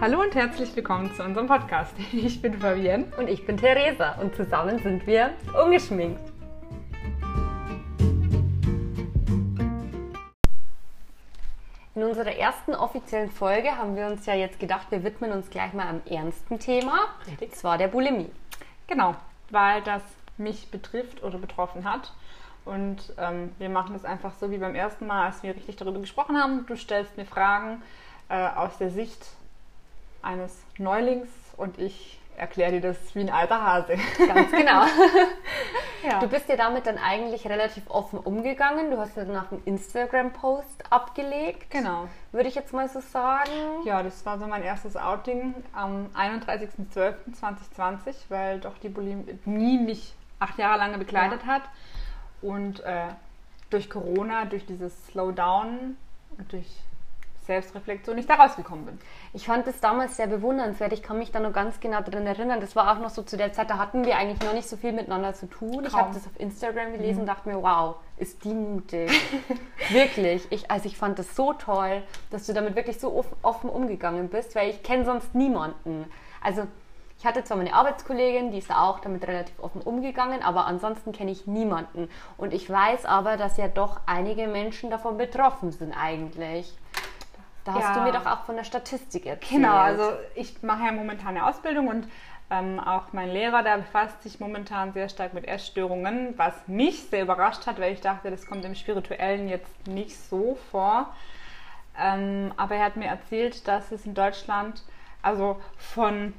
Hallo und herzlich willkommen zu unserem Podcast. Ich bin Fabienne. Und ich bin Theresa und zusammen sind wir ungeschminkt. In unserer ersten offiziellen Folge haben wir uns ja jetzt gedacht, wir widmen uns gleich mal einem ernsten Thema. Richtig. Das war der Bulimie. Genau, weil das mich betrifft oder betroffen hat. Und ähm, wir machen das einfach so wie beim ersten Mal, als wir richtig darüber gesprochen haben. Du stellst mir Fragen äh, aus der Sicht eines Neulings und ich erkläre dir das wie ein alter Hase. Ganz genau. ja. Du bist ja damit dann eigentlich relativ offen umgegangen. Du hast ja danach einen Instagram-Post abgelegt. Genau. Würde ich jetzt mal so sagen. Ja, das war so mein erstes Outing am 31.12.2020, weil doch die Bulimie mich acht Jahre lang begleitet hat. Und äh, durch Corona, durch dieses Slowdown und durch Selbstreflexion nicht da rausgekommen bin. Ich fand das damals sehr bewundernswert. Ich kann mich da noch ganz genau daran erinnern. Das war auch noch so zu der Zeit, da hatten wir eigentlich noch nicht so viel miteinander zu tun. Ich Kaum. habe das auf Instagram gelesen mhm. und dachte mir, wow, ist die mutig. wirklich. Ich, also ich fand das so toll, dass du damit wirklich so offen umgegangen bist, weil ich kenne sonst niemanden. Also ich hatte zwar meine Arbeitskollegin, die ist auch damit relativ offen umgegangen, aber ansonsten kenne ich niemanden. Und ich weiß aber, dass ja doch einige Menschen davon betroffen sind eigentlich. Da hast Ja. du mir doch auch von der Statistik erzählt. Genau, also ich mache ja momentan eine Ausbildung und ähm, auch mein Lehrer, der befasst sich momentan sehr stark mit Essstörungen, was mich sehr überrascht hat, weil ich dachte, das kommt im Spirituellen jetzt nicht so vor. Ähm, aber er hat mir erzählt, dass es in Deutschland, also von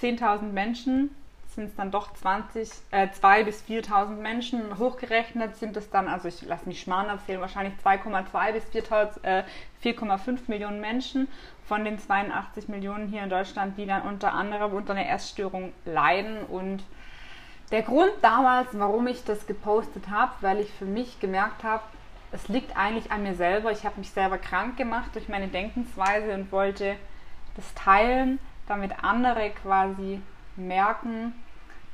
10.000 Menschen sind es dann doch 20, äh, 2.000 bis 4.000 Menschen. Hochgerechnet sind es dann, also ich lasse mich schmarrn erzählen, wahrscheinlich 2,2 bis 4,5 äh, 4,5 Millionen Menschen von den 82 Millionen hier in Deutschland, die dann unter anderem unter einer Essstörung leiden. Und der Grund damals, warum ich das gepostet habe, weil ich für mich gemerkt habe, es liegt eigentlich an mir selber. Ich habe mich selber krank gemacht durch meine Denkensweise und wollte das teilen, damit andere quasi merken,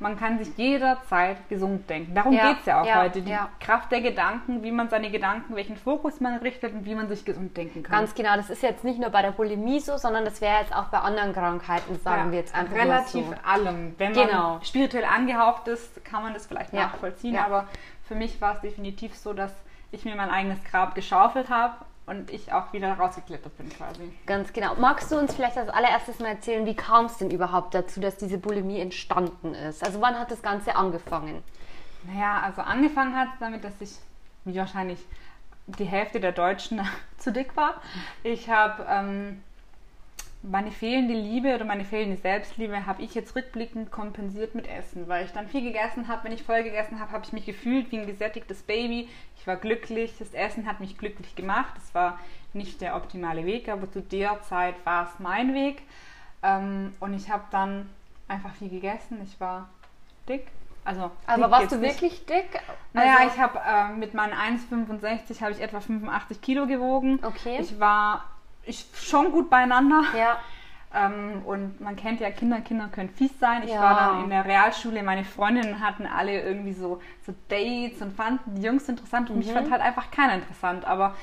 man kann sich jederzeit gesund denken. Darum Ja, geht es ja auch ja, heute. Die ja. Kraft der Gedanken, wie man seine Gedanken, welchen Fokus man richtet und wie man sich gesund denken kann. Ganz genau, das ist jetzt nicht nur bei der Bulimie so, sondern das wäre jetzt auch bei anderen Krankheiten, sagen wir jetzt einfach relativ so. allem. Wenn Genau. man spirituell angehaucht ist, kann man das vielleicht nachvollziehen. Aber für mich war es definitiv so, dass ich mir mein eigenes Grab geschaufelt habe und ich auch wieder rausgeklettert bin quasi. Ganz genau. Magst du uns vielleicht als allererstes mal erzählen, wie kam es denn überhaupt dazu, dass diese Bulimie entstanden ist? Also wann hat das Ganze angefangen? Naja, also angefangen hat es damit, dass ich, wie wahrscheinlich die Hälfte der Deutschen, zu dick war. Ich habe ähm, meine fehlende Liebe oder meine fehlende Selbstliebe habe ich jetzt rückblickend kompensiert mit Essen, weil ich dann viel gegessen habe. Wenn ich voll gegessen habe, habe ich mich gefühlt wie ein gesättigtes Baby. Ich war glücklich, das Essen hat mich glücklich gemacht. Das war nicht der optimale Weg, aber zu der Zeit war es mein Weg. Ähm, und ich habe dann einfach viel gegessen. Ich war dick. Also, Aber dick warst du nicht. wirklich dick? Naja, Also- ich habe äh, mit meinen 1,65 habe ich etwa 85 Kilo gewogen. Okay. Ich war ich, schon gut beieinander. Ja, Ähm, und man kennt ja Kinder, Kinder können fies sein. Ich Ja. war dann in der Realschule, meine Freundinnen hatten alle irgendwie so, so Dates und fanden die Jungs interessant und Mhm. mich fand halt einfach keiner interessant. Aber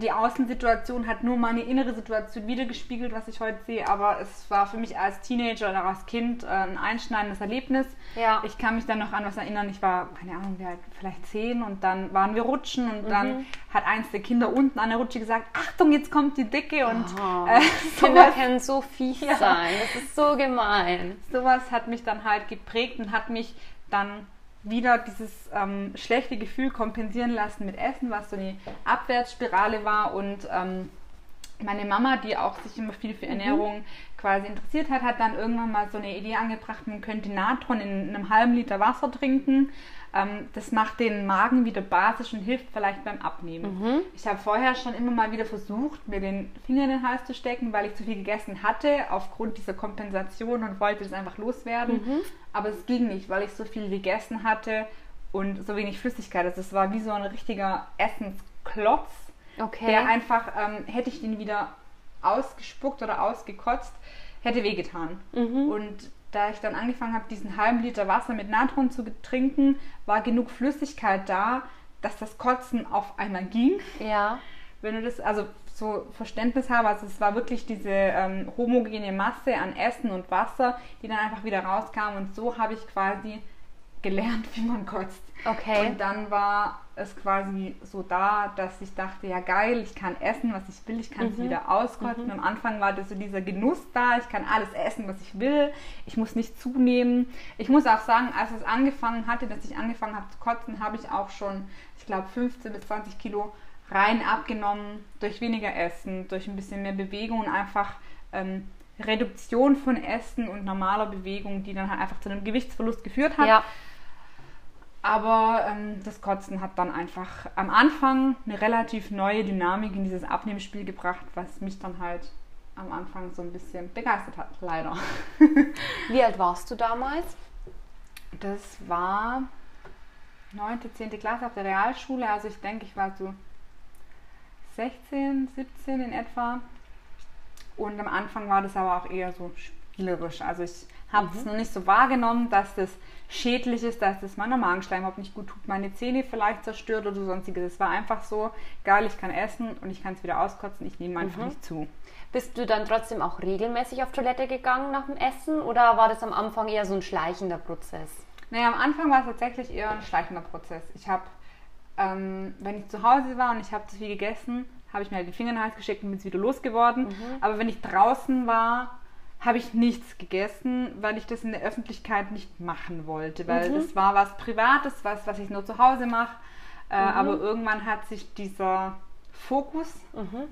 die Außensituation hat nur meine innere Situation wiedergespiegelt, was ich heute sehe. Aber es war für mich als Teenager oder als Kind äh, ein einschneidendes Erlebnis. Ja. Ich kann mich dann noch an was erinnern. Ich war, keine Ahnung, wie alt, vielleicht zehn und dann waren wir rutschen und Mhm. dann hat eins der Kinder unten an der Rutsche gesagt, Achtung, jetzt kommt die Dicke und Oh, äh, Kinder können so fies Ja. sein. Das ist so gemein. sowas hat mich dann halt geprägt und hat mich dann wieder dieses ähm, schlechte Gefühl kompensieren lassen mit Essen, was so eine Abwärtsspirale war und ähm, meine Mama, die auch sich immer viel für Ernährung quasi interessiert hat, hat dann irgendwann mal so eine Idee angebracht, man könnte Natron in einem halben Liter Wasser trinken. Ähm, das macht den Magen wieder basisch und hilft vielleicht beim Abnehmen. Ich habe vorher schon immer mal wieder versucht, mir den Finger in den Hals zu stecken, weil ich zu viel gegessen hatte, aufgrund dieser Kompensation und wollte das einfach loswerden. Aber es ging nicht, weil ich so viel gegessen hatte und so wenig Flüssigkeit. Also es war wie so ein richtiger Essensklotz Okay. der einfach, ähm, hätte ich den wieder ausgespuckt oder ausgekotzt, hätte wehgetan. Mhm. Und da ich dann angefangen habe, diesen halben Liter Wasser mit Natron zu trinken, war genug Flüssigkeit da, dass das Kotzen auf einmal ging. ja. wenn du das, also so Verständnis habe, also es war wirklich diese ähm, homogene Masse an Essen und Wasser, die dann einfach wieder rauskam und so habe ich quasi gelernt, wie man kotzt. Okay. Und dann war es quasi so da, dass ich dachte, ja geil, ich kann essen, was ich will, ich kann es wieder auskotzen. Am Anfang war das so dieser Genuss da, ich kann alles essen, was ich will, ich muss nicht zunehmen. Ich muss auch sagen, als es angefangen hatte, dass ich angefangen habe zu kotzen, habe ich auch schon, ich glaube, 15 bis 20 Kilo rein abgenommen durch weniger Essen, durch ein bisschen mehr Bewegung und einfach ähm, Reduktion von Essen und normaler Bewegung, die dann halt einfach zu einem Gewichtsverlust geführt hat. Ja. Aber ähm, das Kotzen hat dann einfach am Anfang eine relativ neue Dynamik in dieses Abnehmspiel gebracht, was mich dann halt am Anfang so ein bisschen begeistert hat, leider. Wie alt warst du damals? Das war 9., 10. Klasse auf der Realschule, also ich denke, ich war so 16, 17 in etwa. Und am Anfang war das aber auch eher so spielerisch. Also ich habe es noch nicht so wahrgenommen, dass das schädlich ist, dass das meiner Magenschleim überhaupt nicht gut tut, meine Zähne vielleicht zerstört oder sonstiges. Es war einfach so, geil, ich kann essen und ich kann es wieder auskotzen, ich nehme einfach nicht zu. Bist du dann trotzdem auch regelmäßig auf Toilette gegangen nach dem Essen oder war das am Anfang eher so ein schleichender Prozess? Naja, am Anfang war es tatsächlich eher ein schleichender Prozess. Ich habe, ähm, wenn ich zu Hause war und ich habe zu viel gegessen, habe ich mir halt die Finger in den Hals gesteckt und bin wieder losgeworden. Aber wenn ich draußen war, habe ich nichts gegessen, weil ich das in der Öffentlichkeit nicht machen wollte, weil das war was Privates, was, was ich nur zu Hause mache. Äh, Aber irgendwann hat sich dieser Fokus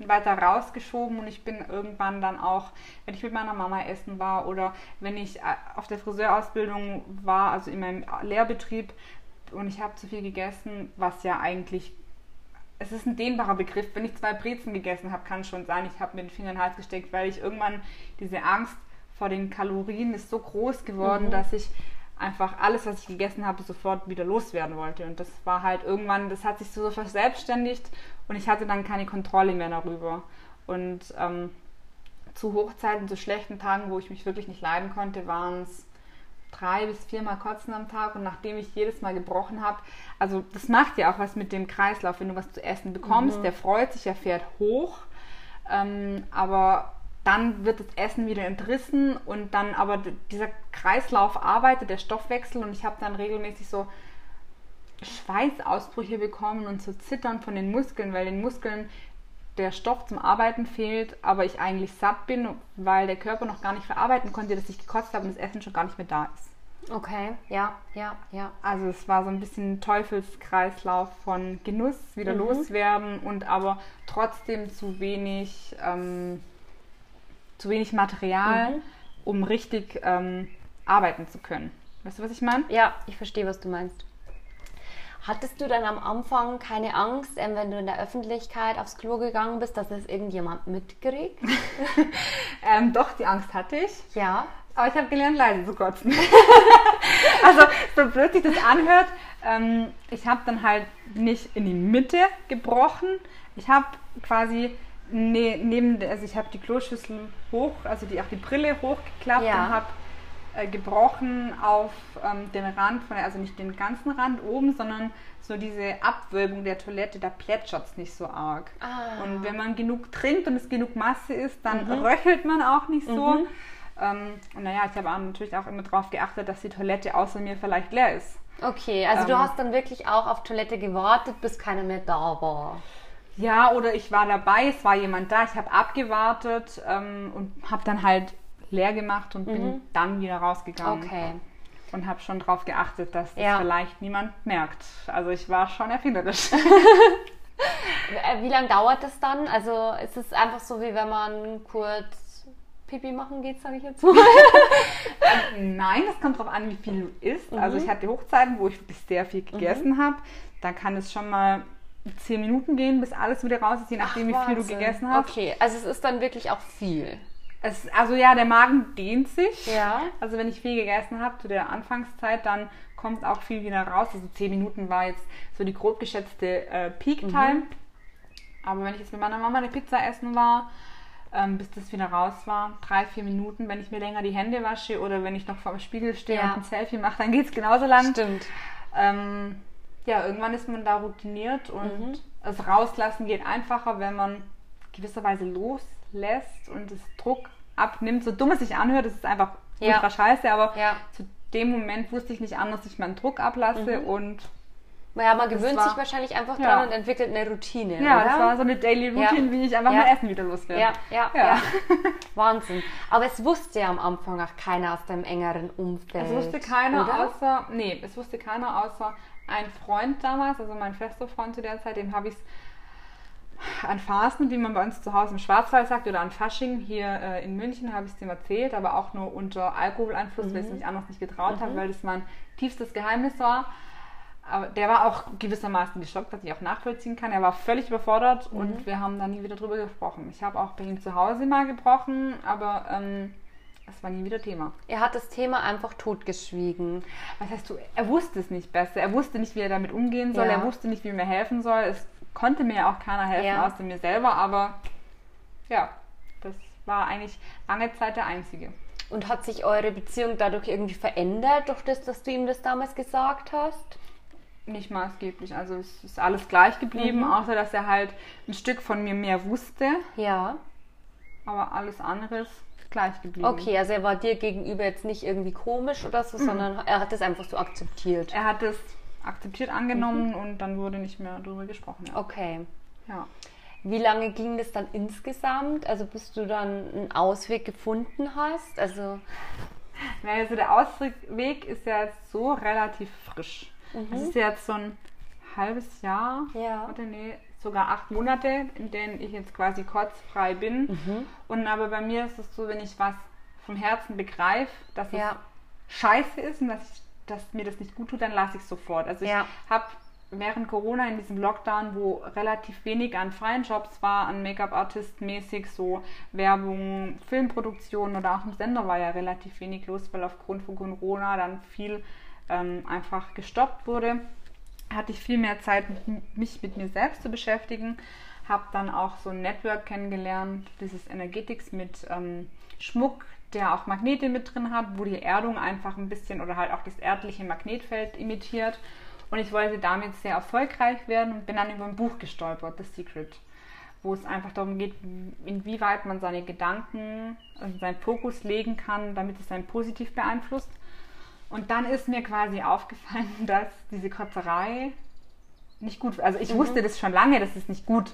weiter rausgeschoben und ich bin irgendwann dann auch, wenn ich mit meiner Mama essen war oder wenn ich äh, auf der Friseurausbildung war, also in meinem Lehrbetrieb und ich habe zu viel gegessen, was ja eigentlich es ist ein dehnbarer Begriff. Wenn ich zwei Brezen gegessen habe, kann es schon sein, ich habe mir den Finger in den Hals gesteckt, weil ich irgendwann diese Angst vor den Kalorien ist so groß geworden, dass ich einfach alles, was ich gegessen habe, sofort wieder loswerden wollte. Und das war halt irgendwann, das hat sich so verselbstständigt und ich hatte dann keine Kontrolle mehr darüber. Und ähm, zu Hochzeiten, zu schlechten Tagen, wo ich mich wirklich nicht leiden konnte, waren es drei bis viermal Kotzen am Tag und nachdem ich jedes Mal gebrochen habe, also das macht ja auch was mit dem Kreislauf, wenn du was zu essen bekommst, der freut sich, er fährt hoch, ähm, aber dann wird das Essen wieder entrissen und dann aber dieser Kreislauf arbeitet, der Stoffwechsel und ich habe dann regelmäßig so Schweißausbrüche bekommen und so Zittern von den Muskeln, weil den Muskeln der Stoff zum Arbeiten fehlt, aber ich eigentlich satt bin, weil der Körper noch gar nicht verarbeiten konnte, dass ich gekotzt habe und das Essen schon gar nicht mehr da ist. Okay, ja, ja, ja. Also es war so ein bisschen Teufelskreislauf von Genuss, wieder Mhm. loswerden und aber trotzdem zu wenig, ähm, zu wenig Material, Mhm. um richtig ähm, arbeiten zu können. Weißt du, was ich meine? Ja, ich verstehe, was du meinst. Hattest du dann am Anfang keine Angst, ähm, wenn du in der Öffentlichkeit aufs Klo gegangen bist, dass das irgendjemand mitkriegt? Ähm, doch, die Angst hatte ich. Ja. Aber ich habe gelernt, leise zu kotzen. also, so blöd sich das anhört, ähm, ich habe dann halt nicht in die Mitte gebrochen. Ich habe quasi ne, neben, also ich habe die Kloschüssel hoch, also die, auch die Brille hochgeklappt Ja. und habe äh, gebrochen auf ähm, den Rand, von der, also nicht den ganzen Rand oben, sondern so diese Abwölbung der Toilette, da plätschert es nicht so arg. Ah. Und wenn man genug trinkt und es genug Masse ist, dann röchelt man auch nicht so. Ähm, und naja, ich habe natürlich auch immer darauf geachtet, dass die Toilette außer mir vielleicht leer ist. Okay, also du Ähm. hast dann wirklich auch auf Toilette gewartet, bis keiner mehr da war. Ja, oder ich war dabei, es war jemand da, ich habe abgewartet ähm, und habe dann halt leer gemacht und bin dann wieder rausgegangen. Okay. Und habe schon darauf geachtet, dass das Ja. vielleicht niemand merkt. Also ich war schon erfinderisch. Wie lange dauert das dann? Also ist es einfach so, wie wenn man kurz Pipi machen geht, sage ich jetzt mal. Nein, es kommt darauf an, wie viel du isst. Mhm. Also ich hatte Hochzeiten, wo ich sehr viel gegessen habe. Da kann es schon mal zehn Minuten gehen, bis alles wieder raus ist, je nachdem, wie viel du gegessen hast. Okay, also es ist dann wirklich auch viel. Es, also ja, der Magen dehnt sich. Ja. Also wenn ich viel gegessen habe zu der Anfangszeit, dann kommt auch viel wieder raus. Also zehn Minuten war jetzt so die grob geschätzte äh, Peak-Time. Mhm. Aber wenn ich jetzt mit meiner Mama eine Pizza essen war, ähm, bis das wieder raus war, drei, vier Minuten. Wenn ich mir länger die Hände wasche oder wenn ich noch vor dem Spiegel stehe Ja. und ein Selfie mache, dann geht es genauso lang. Stimmt. Ähm, ja, irgendwann ist man da routiniert und Mhm. das Rauslassen geht einfacher, wenn man gewisserweise loslässt und das Druck abnimmt. So dumm es sich anhört, das ist einfach Ja. ultra scheiße, aber Ja. zu dem Moment wusste ich nicht anders, dass ich meinen Druck ablasse Mhm. und Ja, man gewöhnt war- sich wahrscheinlich einfach Ja. dran und entwickelt eine Routine. ja, oder? das war so eine Daily Routine, Ja. wie ich einfach Ja. mein Essen wieder loswerde. Ja, ja, Ja. ja, Wahnsinn. Aber es wusste ja am Anfang auch keiner aus deinem engeren Umfeld. Es wusste keiner oder? außer, nee, es wusste keiner außer ein Freund damals, also mein fester Freund zu der Zeit, dem habe ich es an Fasten, wie man bei uns zu Hause im Schwarzwald sagt, oder an Fasching hier äh, in München, habe ich es dem erzählt, aber auch nur unter Alkoholeinfluss, weil ich es mich anders nicht getraut habe, weil das mein tiefstes Geheimnis war. Aber der war auch gewissermaßen geschockt, was ich auch nachvollziehen kann. Er war völlig überfordert und wir haben da nie wieder drüber gesprochen. Ich habe auch bei ihm zu Hause mal gebrochen, aber ähm, es war nie wieder Thema. Er hat das Thema einfach totgeschwiegen. Was heißt du, er wusste es nicht besser. Er wusste nicht, wie er damit umgehen soll. Ja. Er wusste nicht, wie er mir helfen soll. Es konnte mir ja auch keiner helfen, Ja. außer mir selber. Aber ja, das war eigentlich lange Zeit der einzige. Und hat sich eure Beziehung dadurch irgendwie verändert, durch das, dass du ihm das damals gesagt hast? Nicht maßgeblich. Also es ist alles gleich geblieben, Mhm. außer dass er halt ein Stück von mir mehr wusste. Ja. Aber alles andere ist gleich geblieben. Okay, also er war dir gegenüber jetzt nicht irgendwie komisch oder so, sondern er hat das einfach so akzeptiert. Er hat es akzeptiert angenommen und dann wurde nicht mehr darüber gesprochen. Ja. Okay. ja. Wie lange ging das dann insgesamt? Also bis du dann einen Ausweg gefunden hast? Also also der Ausweg ist ja jetzt so relativ frisch. Das ist ja jetzt so ein halbes Jahr, Ja. oder nee, sogar acht Monate, in denen ich jetzt quasi kotzfrei bin. Und aber bei mir ist es so, wenn ich was vom Herzen begreife, dass Ja. es scheiße ist und dass, ich, dass mir das nicht gut tut, dann lasse ich es sofort. Also ich Ja. habe während Corona in diesem Lockdown, wo relativ wenig an freien Jobs war, an Make-up-Artist mäßig, so Werbung, Filmproduktion oder auch im Sender war ja relativ wenig los, weil aufgrund von Corona dann viel ähm, einfach gestoppt wurde hatte ich viel mehr Zeit, mich mit mir selbst zu beschäftigen. Habe dann auch so ein Network kennengelernt, dieses Energetics mit ähm, Schmuck, der auch Magnete mit drin hat, wo die Erdung einfach ein bisschen oder halt auch das erdliche Magnetfeld imitiert. Und ich wollte damit sehr erfolgreich werden und bin dann über ein Buch gestolpert, The Secret, wo es einfach darum geht, inwieweit man seine Gedanken, also seinen Fokus legen kann, damit es einen positiv beeinflusst. Und dann ist mir quasi aufgefallen, dass diese Kotzerei nicht gut Also ich wusste das schon lange, das ist nicht gut.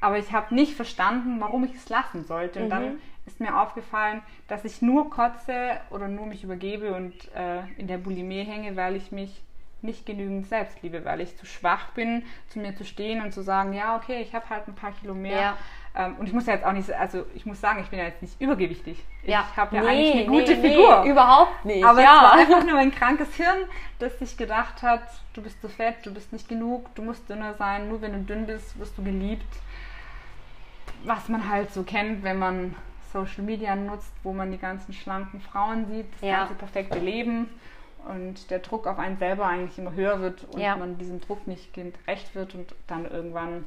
Aber ich habe nicht verstanden, warum ich es lassen sollte. Und dann ist mir aufgefallen, dass ich nur kotze oder nur mich übergebe und äh, in der Bulimie hänge, weil ich mich nicht genügend selbst liebe, weil ich zu schwach bin, zu mir zu stehen und zu sagen, ja, okay, ich habe halt ein paar Kilo mehr. Ja. Ähm, und ich muss ja jetzt auch nicht, also ich muss sagen, ich bin ja jetzt nicht übergewichtig. ja, Ich habe ja Nee, eigentlich eine gute nee, Figur. Überhaupt nicht. Aber ja. es war einfach nur ein krankes Hirn, das sich gedacht hat, du bist zu fett, du bist nicht genug, du musst dünner sein, nur wenn du dünn bist, wirst du geliebt. Was man halt so kennt, wenn man Social Media nutzt, wo man die ganzen schlanken Frauen sieht, das Ja. ganze perfekte Leben und der Druck auf einen selber eigentlich immer höher wird und Ja. man diesem Druck nicht gerecht wird und dann irgendwann,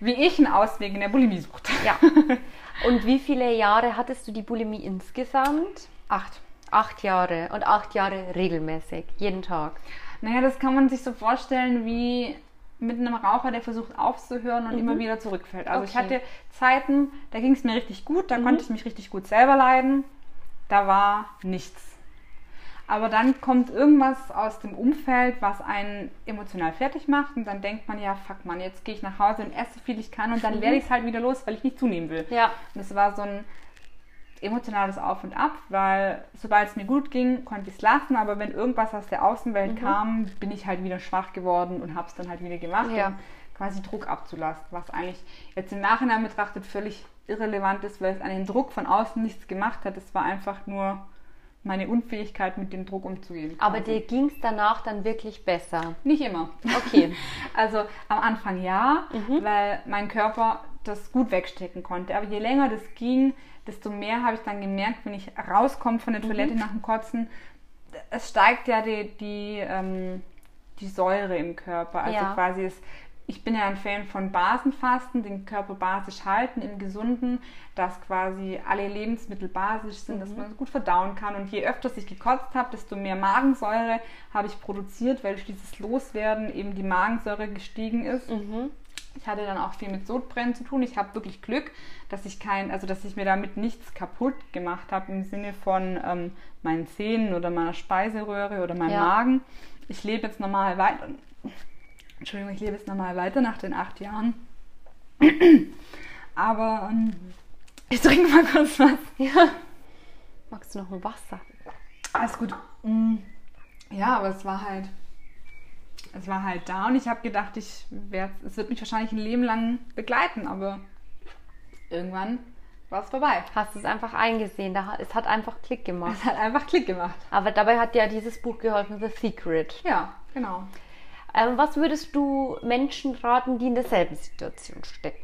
wie ich, einen Ausweg in der Bulimie sucht. ja. Und wie viele Jahre hattest du die Bulimie insgesamt? Acht. Acht Jahre. Und acht Jahre regelmäßig, jeden Tag. Naja, das kann man sich so vorstellen wie mit einem Raucher, der versucht aufzuhören und immer wieder zurückfällt. Also ich Mhm. Okay. Mhm. hatte Zeiten, da ging es mir richtig gut, da konnte ich mich richtig gut selber leiden. Da war nichts. Aber dann kommt irgendwas aus dem Umfeld, was einen emotional fertig macht und dann denkt man, ja, fuck man, jetzt gehe ich nach Hause und esse so viel ich kann und dann werde ich es halt wieder los, weil ich nicht zunehmen will. Ja. Und es war so ein emotionales Auf und Ab, weil sobald es mir gut ging, konnte ich es lassen, aber wenn irgendwas aus der Außenwelt kam, bin ich halt wieder schwach geworden und habe es dann halt wieder gemacht, Ja. um quasi Druck abzulassen, was eigentlich jetzt im Nachhinein betrachtet völlig irrelevant ist, weil es an den Druck von außen nichts gemacht hat. Es war einfach nur meine Unfähigkeit, mit dem Druck umzugehen. Aber quasi. dir ging es danach dann wirklich besser. Nicht immer. Okay. Also am Anfang ja, Mhm. weil mein Körper das gut wegstecken konnte. Aber je länger das ging, desto mehr habe ich dann gemerkt, wenn ich rauskomme von der Mhm. Toilette nach dem Kotzen, es steigt ja die, die, ähm, die Säure im Körper. Also Ja. quasi es ich bin ja ein Fan von Basenfasten, den Körper basisch halten, im Gesunden, dass quasi alle Lebensmittel basisch sind, mhm. dass man gut verdauen kann. Und je öfter ich gekotzt habe, desto mehr Magensäure habe ich produziert, weil durch dieses Loswerden eben die Magensäure gestiegen ist. Mhm. Ich hatte dann auch viel mit Sodbrennen zu tun. Ich habe wirklich Glück, dass ich kein, also dass ich mir damit nichts kaputt gemacht habe im Sinne von ähm, meinen Zähnen oder meiner Speiseröhre oder meinem ja. Magen. Ich lebe jetzt normal weiter. Entschuldigung, ich lebe jetzt normal weiter nach den acht Jahren. Aber ähm, ich trinke mal kurz was. Ja. Magst du noch ein Wasser? Alles gut. Mm. Ja, aber es war halt es war halt da und ich habe gedacht, ich werd, es wird mich wahrscheinlich ein Leben lang begleiten, aber irgendwann war es vorbei. Hast du es einfach eingesehen? es hat einfach Klick gemacht. Es hat einfach Klick gemacht. Aber dabei hat dir dieses Buch geholfen, The Secret. Ja, genau. Ähm, was würdest du Menschen raten, die in derselben Situation stecken?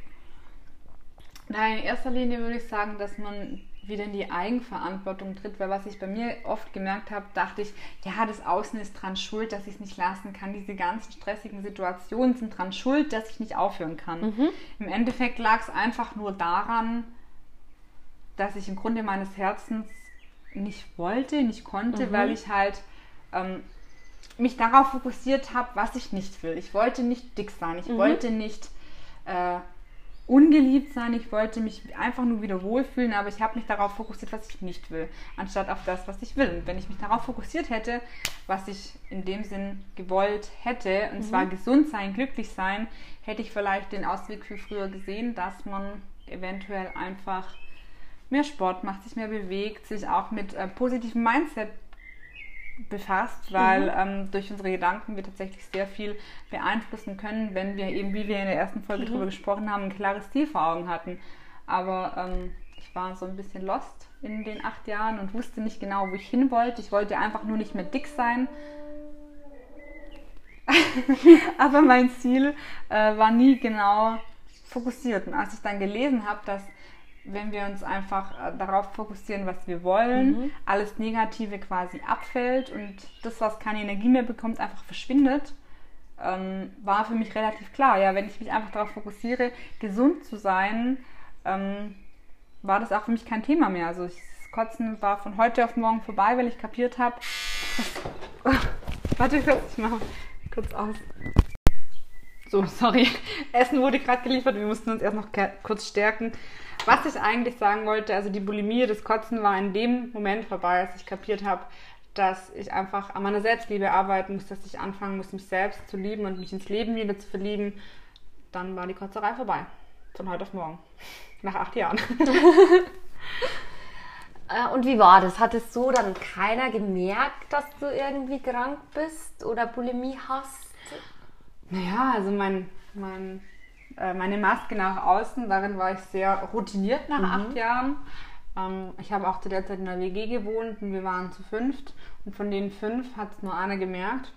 Nein, in erster Linie würde ich sagen, dass man wieder in die Eigenverantwortung tritt, weil was ich bei mir oft gemerkt habe, dachte ich, ja, das Außen ist dran schuld, dass ich es nicht lassen kann. Diese ganzen stressigen Situationen sind dran schuld, dass ich nicht aufhören kann. Mhm. Im Endeffekt lag es einfach nur daran, dass ich im Grunde meines Herzens nicht wollte, nicht konnte, mhm. weil ich halt ähm, mich darauf fokussiert habe, was ich nicht will. Ich wollte nicht dick sein, ich mhm. wollte nicht äh, ungeliebt sein, ich wollte mich einfach nur wieder wohlfühlen, aber ich habe mich darauf fokussiert, was ich nicht will, anstatt auf das, was ich will. Und wenn ich mich darauf fokussiert hätte, was ich in dem Sinn gewollt hätte, und mhm. zwar gesund sein, glücklich sein, hätte ich vielleicht den Ausweg viel früher gesehen, dass man eventuell einfach mehr Sport macht, sich mehr bewegt, sich auch mit äh, positivem Mindset befasst, weil mhm. ähm, durch unsere Gedanken wir tatsächlich sehr viel beeinflussen können, wenn wir eben, wie wir in der ersten Folge mhm. darüber gesprochen haben, ein klares Ziel vor Augen hatten. Aber ähm, ich war so ein bisschen lost in den acht Jahren und wusste nicht genau, wo ich hin wollte. Ich wollte einfach nur nicht mehr dick sein. Aber mein Ziel äh, war nie genau fokussiert. Und als ich dann gelesen habe, dass wenn wir uns einfach äh, darauf fokussieren, was wir wollen, mhm. alles Negative quasi abfällt und das, was keine Energie mehr bekommt, einfach verschwindet, ähm, war für mich relativ klar. Ja, wenn ich mich einfach darauf fokussiere, gesund zu sein, ähm, war das auch für mich kein Thema mehr. Also ich, das Kotzen war von heute auf morgen vorbei, weil ich kapiert habe. Warte kurz, ich mache kurz aus. So, sorry. Essen wurde gerade geliefert, wir mussten uns erst noch kurz stärken. Was ich eigentlich sagen wollte, also die Bulimie, das Kotzen war in dem Moment vorbei, als ich kapiert habe, dass ich einfach an meiner Selbstliebe arbeiten muss, dass ich anfangen muss, mich selbst zu lieben und mich ins Leben wieder zu verlieben. Dann war die Kotzerei vorbei. Von heute auf morgen. Nach acht Jahren. Äh, und wie war das? Hat es so dann keiner gemerkt, dass du irgendwie krank bist oder Bulimie hast? Naja, also mein, mein äh, meine Maske nach außen, darin war ich sehr routiniert nach mhm. acht Jahren. Ähm, ich habe auch zu der Zeit in der WG gewohnt und wir waren zu fünft. Und von den fünf hat es nur einer gemerkt.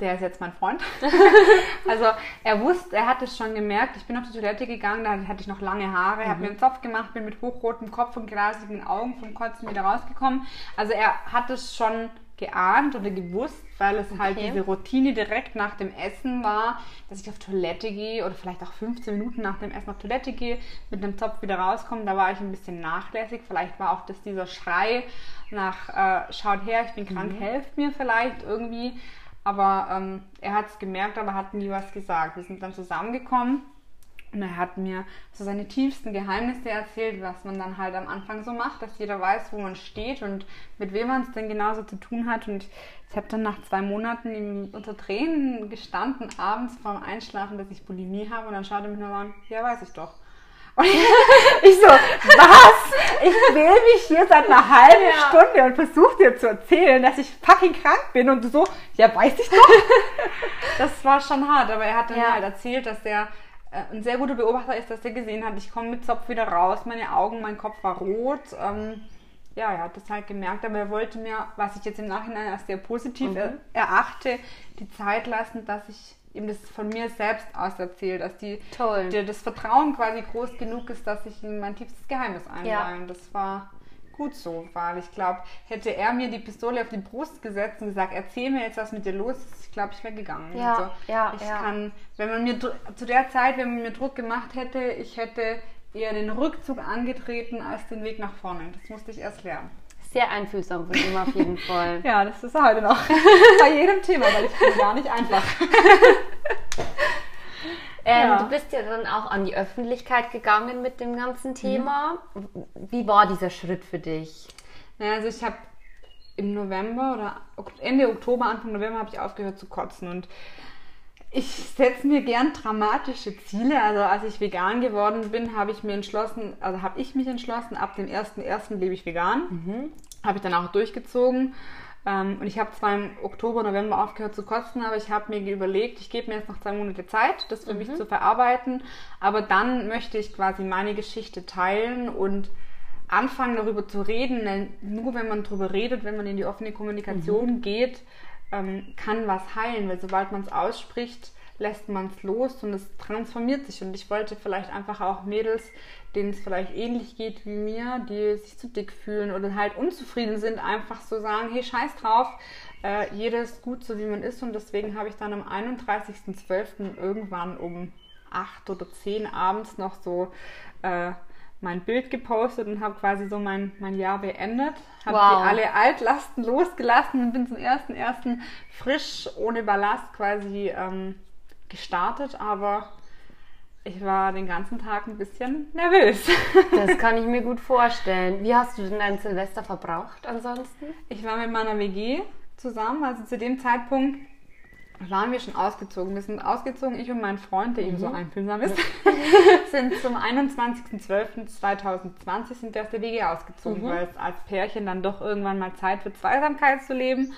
Der ist jetzt mein Freund. also er wusste, er hat es schon gemerkt. Ich bin auf die Toilette gegangen, da hatte ich noch lange Haare, mhm. habe mir einen Zopf gemacht, bin mit hochrotem Kopf und glasigen Augen vom Kotzen wieder rausgekommen. Also er hat es schon geahnt oder gewusst, weil es halt okay. halt diese Routine direkt nach dem Essen war, dass ich auf Toilette gehe oder vielleicht auch 15 Minuten nach dem Essen auf Toilette gehe, mit einem Zopf wieder rauskomme. Da war ich ein bisschen nachlässig. Vielleicht war auch das dieser Schrei nach äh, schaut her, ich bin krank, mhm. helft mir vielleicht irgendwie. Aber ähm, er hat es gemerkt, aber hat nie was gesagt. Wir sind dann zusammengekommen und er hat mir so seine tiefsten Geheimnisse erzählt, was man dann halt am Anfang so macht, dass jeder weiß, wo man steht und mit wem man es denn genauso zu tun hat. Und ich habe dann nach zwei Monaten ihm unter Tränen gestanden, abends vorm Einschlafen, dass ich Bulimie habe. Und dann schaut er mich nur an, ja, weiß ich doch. Und ich so, was? Ich will mich hier seit einer halben ja. Stunde und versuche dir zu erzählen, dass ich fucking krank bin und du so, ja, weiß ich doch. Das war schon hart, aber er hat dann ja. halt erzählt, dass er äh, ein sehr guter Beobachter ist, dass er gesehen hat, ich komme mit Zopf wieder raus, meine Augen, mein Kopf war rot. Ähm, ja, er hat das halt gemerkt, aber er wollte mir, was ich jetzt im Nachhinein als sehr positiv mhm. erachte, die Zeit lassen, dass ich ihm das von mir selbst aus erzähle, dass die, die, das Vertrauen quasi groß genug ist, dass ich ihm mein tiefstes Geheimnis einweihe. Ja. Und das war gut so, weil ich glaube, hätte er mir die Pistole auf die Brust gesetzt und gesagt, erzähl mir jetzt, was mit dir los ist, ich glaube, ich wäre gegangen. Ja, also, ja, ich ja. kann, wenn man mir zu der Zeit, wenn man mir Druck gemacht hätte, ich hätte eher den Rückzug angetreten als den Weg nach vorne. Das musste ich erst lernen. Sehr einfühlsam von ihm auf jeden Fall. Ja, das ist er heute noch. Bei jedem Thema, weil ich bin gar nicht einfach. Ähm, Ja. Du bist ja dann auch an die Öffentlichkeit gegangen mit dem ganzen Thema. Wie war dieser Schritt für dich? Naja, also ich habe im November oder Ende Oktober, Anfang November habe ich aufgehört zu kotzen und ich setze mir gern dramatische Ziele. Also als ich vegan geworden bin, habe ich mir entschlossen, also habe ich mich entschlossen, ab dem 1.1. lebe ich vegan. Habe ich dann auch durchgezogen. Ähm, und ich habe zwar im Oktober, November aufgehört zu kotzen, aber ich habe mir überlegt, ich gebe mir jetzt noch zwei Monate Zeit, das für mich zu verarbeiten. Aber dann möchte ich quasi meine Geschichte teilen und anfangen darüber zu reden. Denn nur wenn man darüber redet, wenn man in die offene Kommunikation geht, ähm, kann was heilen. Weil sobald man es ausspricht, lässt man es los und es transformiert sich. Und ich wollte vielleicht einfach auch Mädels, denen es vielleicht ähnlich geht wie mir, die sich zu dick fühlen oder halt unzufrieden sind, einfach so sagen, hey, scheiß drauf, äh, jeder ist gut so, wie man ist. Und deswegen habe ich dann am 31.12. irgendwann um 8 oder 10 abends noch so äh, mein Bild gepostet und habe quasi so mein, mein Jahr beendet. Habe Wow. die alle Altlasten losgelassen und bin zum ersten ersten frisch, ohne Ballast quasi ähm, gestartet. Aber ich war den ganzen Tag ein bisschen nervös. Das kann ich mir gut vorstellen. Wie hast du denn dein Silvester verbraucht ansonsten? Ich war mit meiner WG zusammen, also zu dem Zeitpunkt waren wir schon ausgezogen. Wir sind ausgezogen, ich und mein Freund, der eben so einfühlsam ist, sind zum 21.12.2020 sind wir aus der WG ausgezogen, weil es als Pärchen dann doch irgendwann mal Zeit wird, Zweisamkeit zu leben.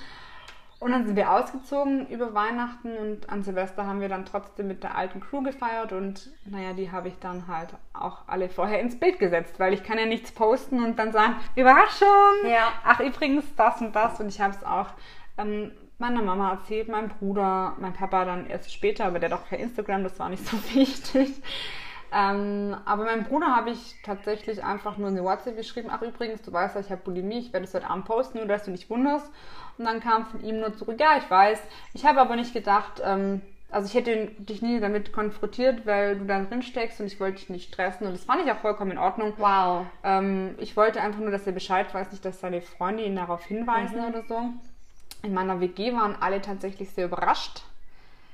Und dann sind wir ausgezogen über Weihnachten und an Silvester haben wir dann trotzdem mit der alten Crew gefeiert und naja, die habe ich dann halt auch alle vorher ins Bild gesetzt, weil ich kann ja nichts posten und dann sagen, Überraschung! Ja. Ach, übrigens das und das und ich habe es auch ähm, meiner Mama erzählt, meinem Bruder, mein Papa dann erst später, aber der hat doch kein Instagram, das war nicht so wichtig. Ähm, aber meinem Bruder habe ich tatsächlich einfach nur eine WhatsApp geschrieben. Ach übrigens, du weißt ja, ich habe Bulimie, ich werde es heute Abend posten, nur dass du nicht wunderst. Und dann kam von ihm nur zurück, ja, ich weiß. Ich habe aber nicht gedacht, ähm, also ich hätte dich nie damit konfrontiert, weil du da drin steckst und ich wollte dich nicht stressen. Und das fand ich auch vollkommen in Ordnung. Wow. Ähm, ich wollte einfach nur, dass er Bescheid weiß, nicht, dass seine Freunde ihn darauf hinweisen oder so. In meiner WG waren alle tatsächlich sehr überrascht.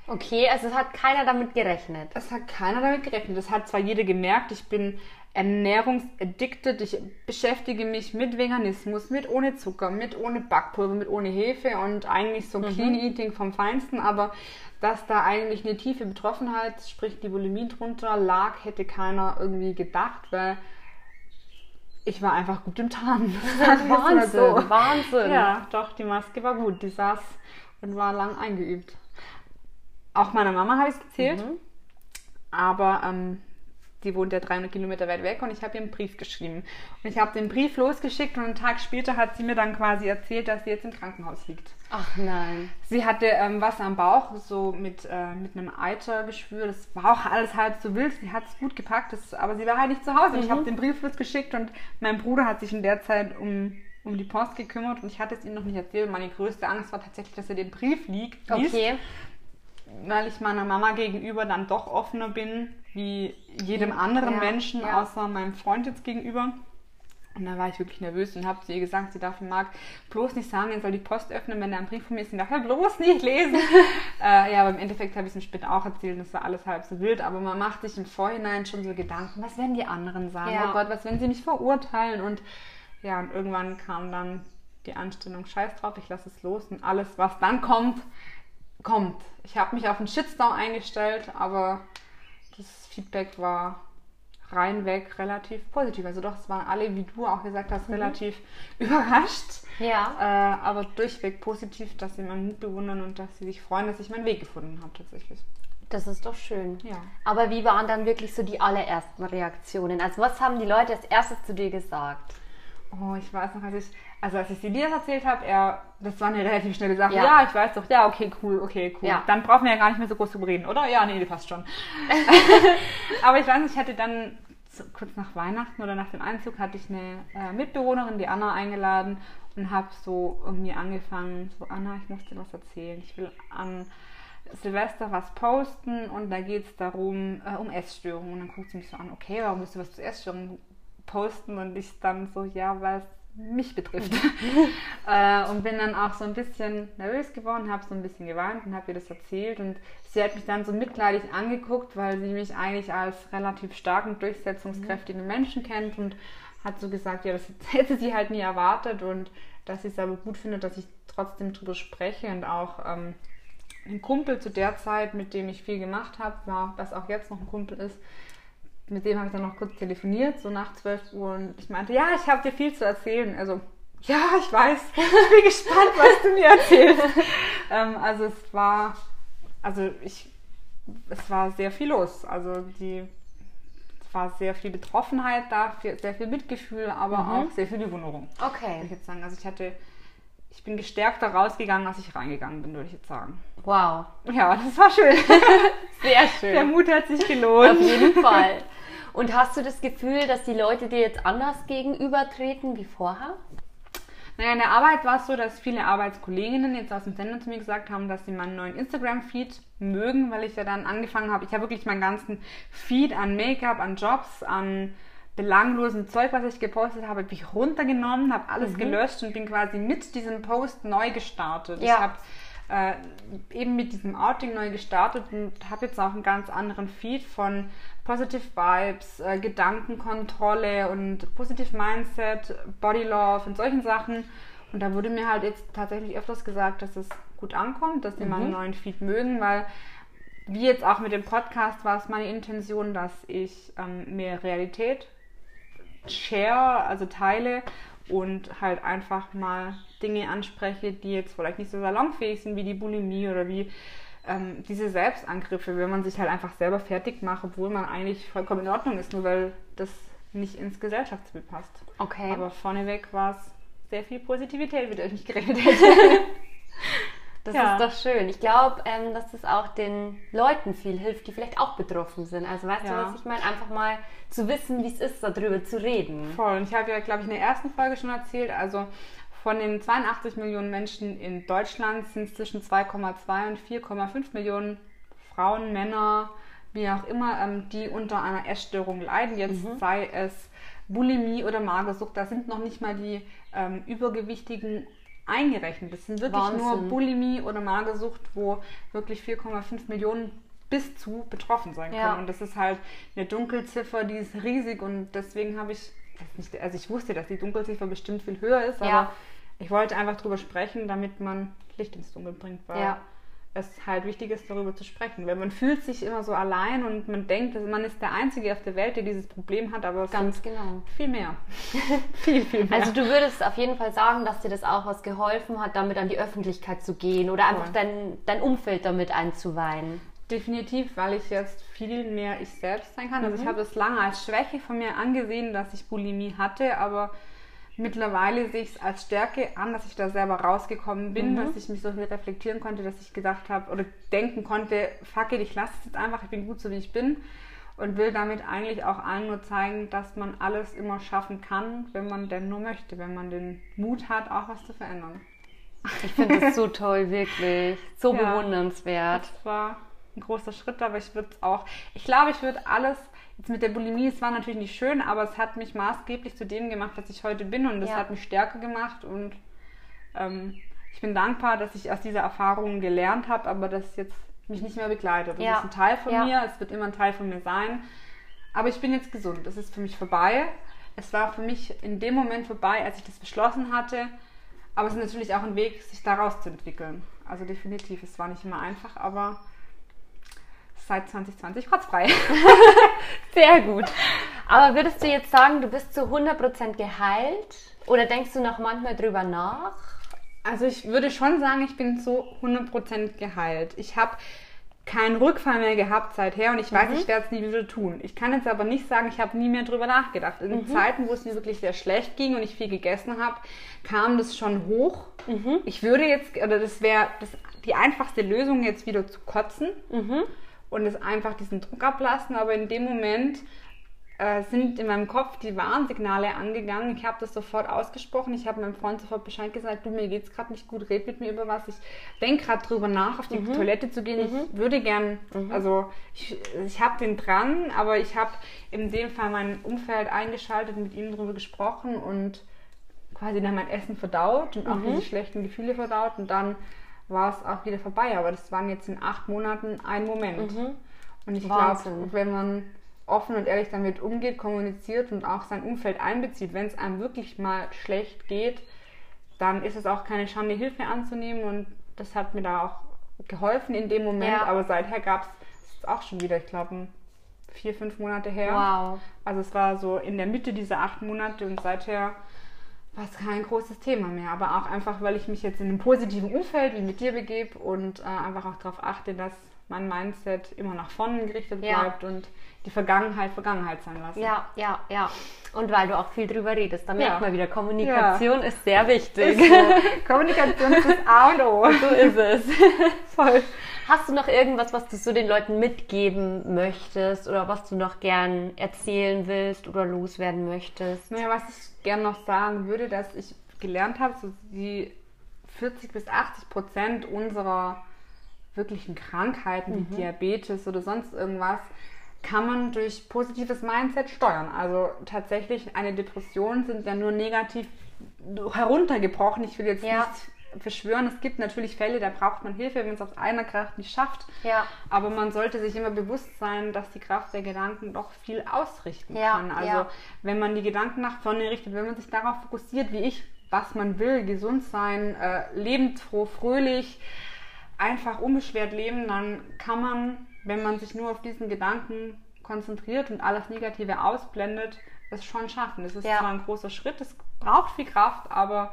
Okay, also es hat keiner damit gerechnet. Es hat keiner damit gerechnet. Das hat zwar jeder gemerkt, ich bin ernährungsaddicted, ich beschäftige mich mit Veganismus, mit ohne Zucker, mit ohne Backpulver, mit ohne Hefe und eigentlich so Clean Eating vom Feinsten, aber dass da eigentlich eine tiefe Betroffenheit, sprich die Bulimie drunter lag, hätte keiner irgendwie gedacht, weil ich war einfach gut im Tarn. Wahnsinn, Wahnsinn. Ja, doch, die Maske war gut. Die saß und war lang eingeübt. Auch meiner Mama habe ich es erzählt. Aber ähm, die wohnt ja 300 Kilometer weit weg und ich habe ihr einen Brief geschrieben. Und ich habe den Brief losgeschickt und einen Tag später hat sie mir dann quasi erzählt, dass sie jetzt im Krankenhaus liegt. Ach nein. Sie hatte ähm, was am Bauch, so mit, äh, mit einem Eitergeschwür. Das war auch alles halb so wild. Sie hat es gut gepackt, das, aber sie war halt nicht zu Hause. Ich habe den Brief losgeschickt und mein Bruder hat sich in der Zeit um, um die Post gekümmert und ich hatte es ihm noch nicht erzählt. Meine größte Angst war tatsächlich, dass er den Brief liegt, liest, Okay. Weil ich meiner Mama gegenüber dann doch offener bin, wie jedem anderen Ja, Menschen, ja. außer meinem Freund jetzt gegenüber. Und da war ich wirklich nervös und habe zu ihr gesagt, sie darf dem Marc bloß nicht sagen, er soll die Post öffnen, wenn er einen Brief von mir ist. Und darf er bloß nicht lesen. äh, ja, aber im Endeffekt habe ich es ihm später auch erzählt es war alles halb so wild. Aber man macht sich im Vorhinein schon so Gedanken, was werden die anderen sagen? Ja. Oh Gott, was, wenn sie mich verurteilen? Und ja, und irgendwann kam dann die Anstellung, scheiß drauf, ich lasse es los. Und alles, was dann kommt, kommt. Ich habe mich auf einen Shitstorm eingestellt, aber das Feedback war reinweg relativ positiv. Also doch, es waren alle, wie du auch gesagt hast, relativ überrascht. Ja. Äh, aber durchweg positiv, dass sie meinen Mut bewundern und dass sie sich freuen, dass ich meinen Weg gefunden habe tatsächlich. Das ist doch schön. Ja. Aber wie waren dann wirklich so die allerersten Reaktionen? Also was haben die Leute als erstes zu dir gesagt? Oh, ich weiß noch, als ich, also als ich sie dir erzählt habe, er, das war eine relativ schnelle Sache. Ja. Ja, ich weiß doch. Ja, okay, cool, okay, cool. Ja. Dann brauchen wir ja gar nicht mehr so groß drüber reden, oder? Ja, nee, passt schon. Aber ich weiß nicht, ich hatte dann so kurz nach Weihnachten oder nach dem Einzug hatte ich eine äh, Mitbewohnerin, die Anna, eingeladen und habe so irgendwie angefangen, so Anna, ich muss dir was erzählen. Ich will an Silvester was posten und da geht es darum, äh, um Essstörungen. Und dann guckt sie mich so an, okay, warum willst du was zu Essstörungen posten? Und ich dann so, ja, weil es mich betrifft. äh, und bin dann auch so ein bisschen nervös geworden, habe so ein bisschen geweint und habe ihr das erzählt. Und sie hat mich dann so mitleidig angeguckt, weil sie mich eigentlich als relativ starken, durchsetzungskräftigen Menschen kennt und hat so gesagt, ja, das hätte sie halt nie erwartet und dass sie es aber gut findet, dass ich trotzdem drüber spreche und auch ähm, ein Kumpel zu der Zeit, mit dem ich viel gemacht habe, war, was auch jetzt noch ein Kumpel ist, mit dem habe ich dann noch kurz telefoniert, so nach 12 Uhr und ich meinte, ja, ich habe dir viel zu erzählen. Also, ja, ich weiß, ich bin gespannt, was du mir erzählst. ähm, also es war, also ich, es war sehr viel los. Also die, es war sehr viel Betroffenheit da, sehr viel Mitgefühl, aber mhm. auch sehr viel Bewunderung. Okay. Ich jetzt sagen. Also ich hatte ich bin gestärkter rausgegangen, als ich reingegangen bin, würde ich jetzt sagen. Wow. Ja, das war schön. Sehr schön. Der Mut hat sich gelohnt. Auf jeden Fall. Und hast du das Gefühl, dass die Leute dir jetzt anders gegenübertreten wie vorher? Naja, in der Arbeit war es so, dass viele Arbeitskolleginnen jetzt aus dem Sender zu mir gesagt haben, dass sie meinen neuen Instagram-Feed mögen, weil ich ja dann angefangen habe. Ich habe wirklich meinen ganzen Feed an Make-up, an Jobs, an belanglosen Zeug, was ich gepostet habe, habe ich runtergenommen, habe alles mhm. gelöscht und bin quasi mit diesem Post neu gestartet. Ja. Ich habe äh, eben mit diesem Outing neu gestartet und habe jetzt auch einen ganz anderen Feed von Positive Vibes, äh, Gedankenkontrolle und Positive Mindset, Body Love und solchen Sachen. Und da wurde mir halt jetzt tatsächlich öfters gesagt, dass es gut ankommt, dass sie mhm. meinen neuen Feed mögen, weil wie jetzt auch mit dem Podcast war es meine Intention, dass ich ähm, mehr Realität share, also teile und halt einfach mal Dinge anspreche, die jetzt vielleicht nicht so salonfähig sind wie die Bulimie oder wie ähm, diese Selbstangriffe, wenn man sich halt einfach selber fertig macht, obwohl man eigentlich vollkommen in Ordnung ist, nur weil das nicht ins Gesellschaftsbild passt. Okay. Aber vorneweg war es sehr viel Positivität, mit der ich nicht gerechnet hätte. Das ja. ist doch schön. Ich glaube, ähm, dass das auch den Leuten viel hilft, die vielleicht auch betroffen sind. Also weißt ja. du, was ich meine? Einfach mal zu wissen, wie es ist, darüber zu reden. Voll. Und ich habe ja, glaube ich, in der ersten Folge schon erzählt, also von den 82 Millionen Menschen in Deutschland sind es zwischen 2,2 und 4,5 Millionen Frauen, Männer, wie auch immer, ähm, die unter einer Essstörung leiden. Jetzt mhm. sei es Bulimie oder Magersucht, da sind noch nicht mal die ähm, übergewichtigen eingerechnet. Das sind wirklich Wahnsinn. nur Bulimie oder Magersucht, wo wirklich 4,5 Millionen bis zu betroffen sein können. Ja. Und das ist halt eine Dunkelziffer, die ist riesig und deswegen habe ich, also ich wusste, dass die Dunkelziffer bestimmt viel höher ist, ja. aber ich wollte einfach drüber sprechen, damit man Licht ins Dunkel bringt, weil ja. es halt wichtig ist, darüber zu sprechen. Weil man fühlt sich immer so allein und man denkt, man ist der Einzige auf der Welt, der dieses Problem hat, aber es Ganz genau. viel mehr. viel, viel mehr. Also du würdest auf jeden Fall sagen, dass dir das auch was geholfen hat, damit an die Öffentlichkeit zu gehen oder einfach dein, dein Umfeld damit einzuweihen. Definitiv, weil ich jetzt viel mehr ich selbst sein kann. Also mhm. ich habe es lange als Schwäche von mir angesehen, dass ich Bulimie hatte, aber mittlerweile sehe ich es als Stärke an, dass ich da selber rausgekommen bin, mhm. dass ich mich so viel reflektieren konnte, dass ich gedacht habe oder denken konnte, fuck it, ich lasse es jetzt einfach, ich bin gut so wie ich bin und will damit eigentlich auch allen nur zeigen, dass man alles immer schaffen kann, wenn man denn nur möchte, wenn man den Mut hat, auch was zu verändern. Ich finde das so toll, wirklich. So ja, bewundernswert. Das war ein großer Schritt, aber ich würde auch, ich glaube, ich würde alles, jetzt mit der Bulimie, es war natürlich nicht schön, aber es hat mich maßgeblich zu dem gemacht, was ich heute bin und es ja. hat mich stärker gemacht und ähm, ich bin dankbar, dass ich aus dieser Erfahrung gelernt habe, aber das jetzt mich nicht mehr begleitet. Das ja. ist ein Teil von ja. mir, es wird immer ein Teil von mir sein, aber ich bin jetzt gesund, es ist für mich vorbei. Es war für mich in dem Moment vorbei, als ich das beschlossen hatte, aber es ist natürlich auch ein Weg, sich daraus zu entwickeln. Also definitiv, es war nicht immer einfach, aber seit 2020 kotzfrei. Sehr gut. Aber würdest du jetzt sagen, du bist zu 100% geheilt? Oder denkst du noch manchmal drüber nach? Also ich würde schon sagen, ich bin zu 100% geheilt. Ich habe keinen Rückfall mehr gehabt seither und ich weiß, mhm. ich werde es nie wieder tun. Ich kann jetzt aber nicht sagen, ich habe nie mehr drüber nachgedacht. In mhm. Zeiten, wo es mir wirklich sehr schlecht ging und ich viel gegessen habe, kam das schon hoch. Mhm. Ich würde jetzt, oder das wäre die einfachste Lösung, jetzt wieder zu kotzen. Mhm und es einfach diesen Druck ablassen. Aber in dem Moment äh, sind in meinem Kopf die Warnsignale angegangen. Ich habe das sofort ausgesprochen. Ich habe meinem Freund sofort Bescheid gesagt, du, mir geht's gerade nicht gut, red mit mir über was. Ich denke gerade drüber nach, auf die Mhm. Toilette zu gehen. Ich würde gern, also ich, ich habe den dran, aber ich habe in dem Fall mein Umfeld eingeschaltet, mit ihnen drüber gesprochen und quasi dann mein Essen verdaut und auch Mhm. diese schlechten Gefühle verdaut und dann war es auch wieder vorbei. Aber das waren jetzt in acht Monaten ein Moment. Und ich glaube, Mhm. Wenn man offen und ehrlich damit umgeht, kommuniziert und auch sein Umfeld einbezieht, wenn es einem wirklich mal schlecht geht, dann ist es auch keine Schande, Hilfe anzunehmen und das hat mir da auch geholfen in dem Moment. Ja. Aber seither gab es auch schon wieder, ich glaube, vier, fünf Monate her. Wow. Also es war so in der Mitte dieser acht Monate und seither war es kein großes Thema mehr. Aber auch einfach, weil ich mich jetzt in einem positiven Umfeld wie mit dir begebe und äh, einfach auch darauf achte, dass mein Mindset immer nach vorne gerichtet Ja. bleibt und die Vergangenheit Vergangenheit sein lasse. Ja, ja, ja. Und weil du auch viel drüber redest, da merkt Ja. man wieder, Kommunikation ist sehr wichtig. Ist so. Kommunikation ist das A und O. so ist es. Voll. Hast du noch irgendwas, was du so den Leuten mitgeben möchtest oder was du noch gern erzählen willst oder loswerden möchtest? Naja, was ich gerne noch sagen würde, dass ich gelernt habe, so die 40 bis 80 Prozent unserer wirklichen Krankheiten, wie Diabetes oder sonst irgendwas, kann man durch positives Mindset steuern. Also tatsächlich eine Depression sind ja nur negativ heruntergebrochen. Ich will jetzt Ja. nicht verschwören. Es gibt natürlich Fälle, da braucht man Hilfe, wenn es aus einer Kraft nicht schafft. Ja. Aber man sollte sich immer bewusst sein, dass die Kraft der Gedanken doch viel ausrichten Ja, kann. Also ja. wenn man die Gedanken nach vorne richtet, wenn man sich darauf fokussiert, wie ich, was man will, gesund sein, äh, lebensfroh, fröhlich, einfach unbeschwert leben, dann kann man, wenn man sich nur auf diesen Gedanken konzentriert und alles Negative ausblendet, es schon schaffen. Es ist Ja. zwar ein großer Schritt, es braucht viel Kraft, aber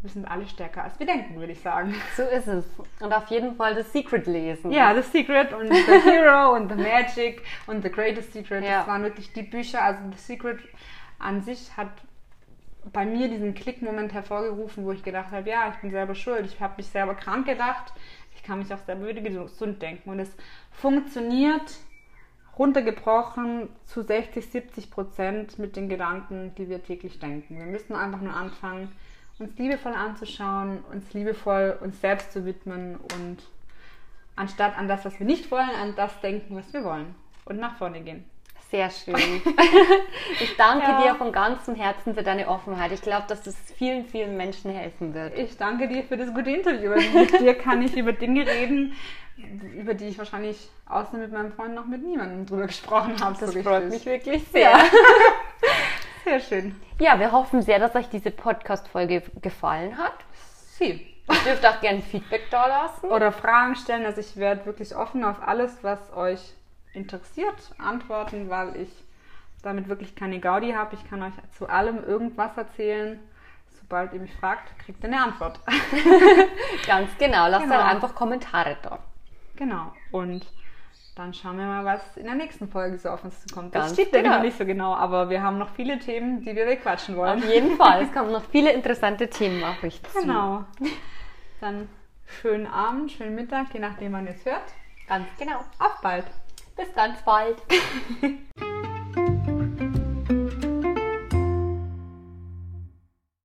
wir sind alle stärker als wir denken, würde ich sagen. So ist es. Und auf jeden Fall das Secret lesen. Ja, The Secret und The Hero und The Magic und The Greatest Secret, Ja. das waren wirklich die Bücher. Also The Secret an sich hat bei mir diesen Klickmoment hervorgerufen, wo ich gedacht habe, ja, ich bin selber schuld, ich habe mich selber krank gedacht, ich kann mich auch selber wieder gesund denken. Und es funktioniert runtergebrochen zu 60, 70 Prozent mit den Gedanken, die wir täglich denken. Wir müssen einfach nur anfangen, uns liebevoll anzuschauen, uns liebevoll uns selbst zu widmen und anstatt an das, was wir nicht wollen, an das denken, was wir wollen und nach vorne gehen. Sehr schön. Ich danke Ja. dir von ganzem Herzen für deine Offenheit. Ich glaube, dass das vielen, vielen Menschen helfen wird. Ich danke dir für das gute Interview. Also mit dir kann ich über Dinge reden, über die ich wahrscheinlich außer mit meinem Freund noch mit niemandem drüber gesprochen habe. Das so freut mich wirklich sehr. Ja. Sehr schön. Ja, wir hoffen sehr, dass euch diese Podcast-Folge gefallen hat. Sie. Ihr dürft auch gerne Feedback da lassen. Oder Fragen stellen. Also ich werde wirklich offen auf alles, was euch interessiert, antworten, weil ich damit wirklich keine Gaudi habe. Ich kann euch zu allem irgendwas erzählen. Sobald ihr mich fragt, kriegt ihr eine Antwort. Ganz genau. Lasst Genau. dann einfach Kommentare da. Genau. Und dann schauen wir mal, was in der nächsten Folge so auf uns zukommt. Ganz Das steht ja genau. noch nicht so genau, aber wir haben noch viele Themen, die wir bequatschen wollen. Auf jeden Fall. Es kommen noch viele interessante Themen auf euch zu. Genau. Dann schönen Abend, schönen Mittag, je nachdem, wann ihr es hört. Ganz genau. Auf bald. Bis ganz bald.